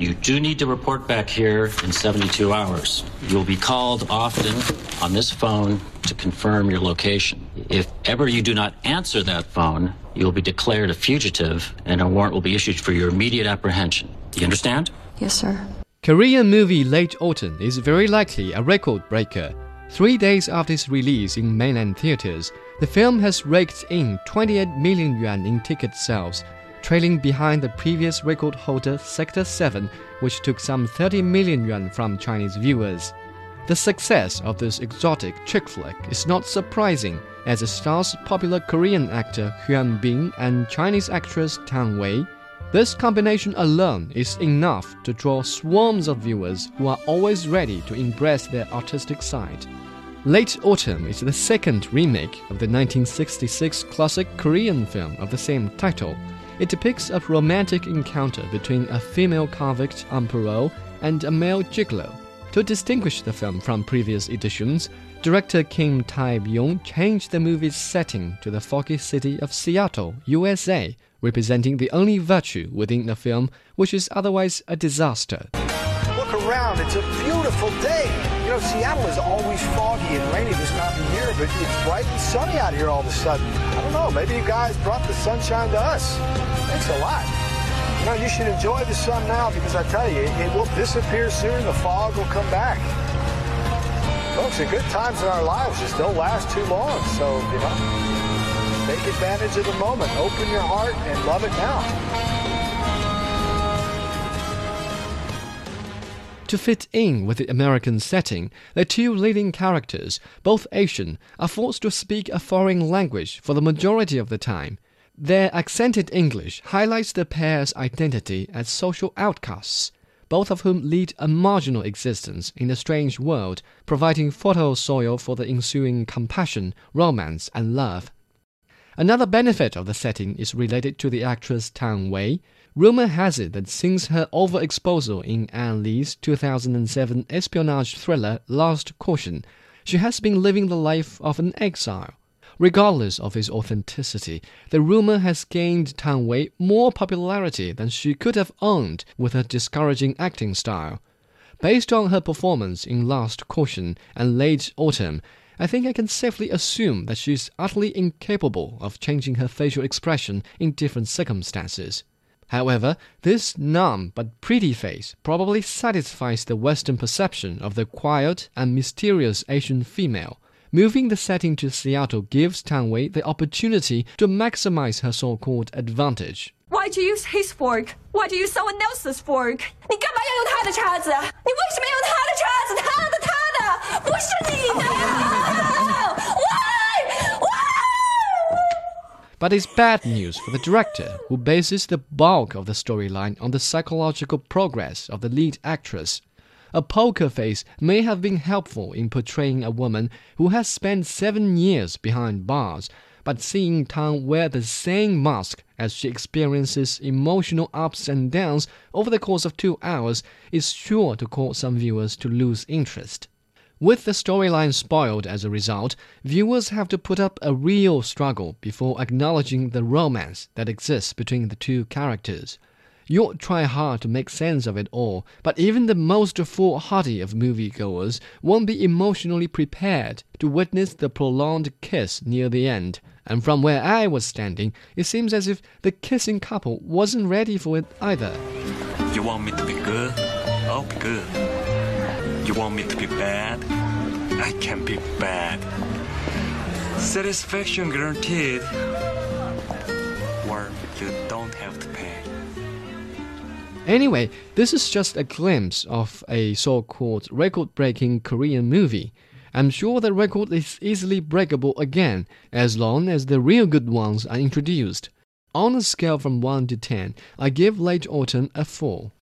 You do need to report back here in 72 hours. You'll be called often on this phone to confirm your location. If ever you do not answer that phone, you'll be declared a fugitive and a warrant will be issued for your immediate apprehension. Do you understand? Yes, sir. Korean movie Late Autumn is very likely a record breaker. Three days after its release in mainland theaters, the film has raked in 28 million yuan in ticket sales, trailing behind the previous record holder Sector 7, which took some 30 million yuan from Chinese viewers. The success of this exotic chick flick is not surprising, as it stars popular Korean actor Hyun Bin and Chinese actress Tang Wei. This combination alone is enough to draw swarms of viewers who are always ready to embrace their artistic side. Late Autumn is the second remake of the 1966 classic Korean film of the same title. It depicts a romantic encounter between a female convict on parole and a male gigolo. To distinguish the film from previous editions, director Kim Tae-yong changed the movie's setting to the foggy city of Seattle, USA, representing the only virtue within the film, which is otherwise a disaster. Look around, it's a beautiful day. You know, Seattle is always foggy and rainy this time of year, but it's bright and sunny out here all of a sudden. I don't know, maybe you guys brought the sunshine to us. Thanks a lot. You know, you should enjoy the sun now because I tell you, it will disappear soon. The fog will come back. Folks, the good times in our lives just don't last too long. So, you know, take advantage of the moment. Open your heart and love it now. To fit in with the American setting, the two leading characters, both Asian, are forced to speak a foreign language for the majority of the time. Their accented English highlights the pair's identity as social outcasts, both of whom lead a marginal existence in a strange world, providing fertile soil for the ensuing compassion, romance, and love. Another benefit of the setting is related to the actress Tang Wei, Rumor has it that since her overexposure in Ang Lee's 2007 espionage thriller Lust, Caution, she has been living the life of an exile. Regardless of its authenticity, the rumor has gained Tang Wei more popularity than she could have earned with her discouraging acting style. Based on her performance in Lust, Caution and Late Autumn, I think I can safely assume that she is utterly incapable of changing her facial expression in different circumstances. However, this numb but pretty face probably satisfies the Western perception of the quiet and mysterious Asian female. Moving the setting to Seattle gives Tang Wei the opportunity to maximize her so-called advantage. Why'd you use his fork? Why do you use someone else's fork? 你干嘛要用他的叉子？你为什么用他的叉子？他的他的，不是你的。 But it's bad news for the director, who bases the bulk of the storyline on the psychological progress of the lead actress. A poker face may have been helpful in portraying a woman who has spent seven years behind bars, but seeing Tang wear the same mask as she experiences emotional ups and downs over the course of two hours is sure to cause some viewers to lose interest. With the storyline spoiled as a result, viewers have to put up a real struggle before acknowledging the romance that exists between the two characters. You'll try hard to make sense of it all, but even the most foolhardy of moviegoers won't be emotionally prepared to witness the prolonged kiss near the end. And from where I was standing, it seems as if the kissing couple wasn't ready for it either. You want me to be good? I'll be good. You want me to be bad? I can be bad. Satisfaction guaranteed. Or you don't have to pay. Anyway, this is just a glimpse of a so called record breaking Korean movie. I'm sure the record is easily breakable again as long as the real good ones are introduced. On a scale from 1 to 10, I give Late Autumn a 4.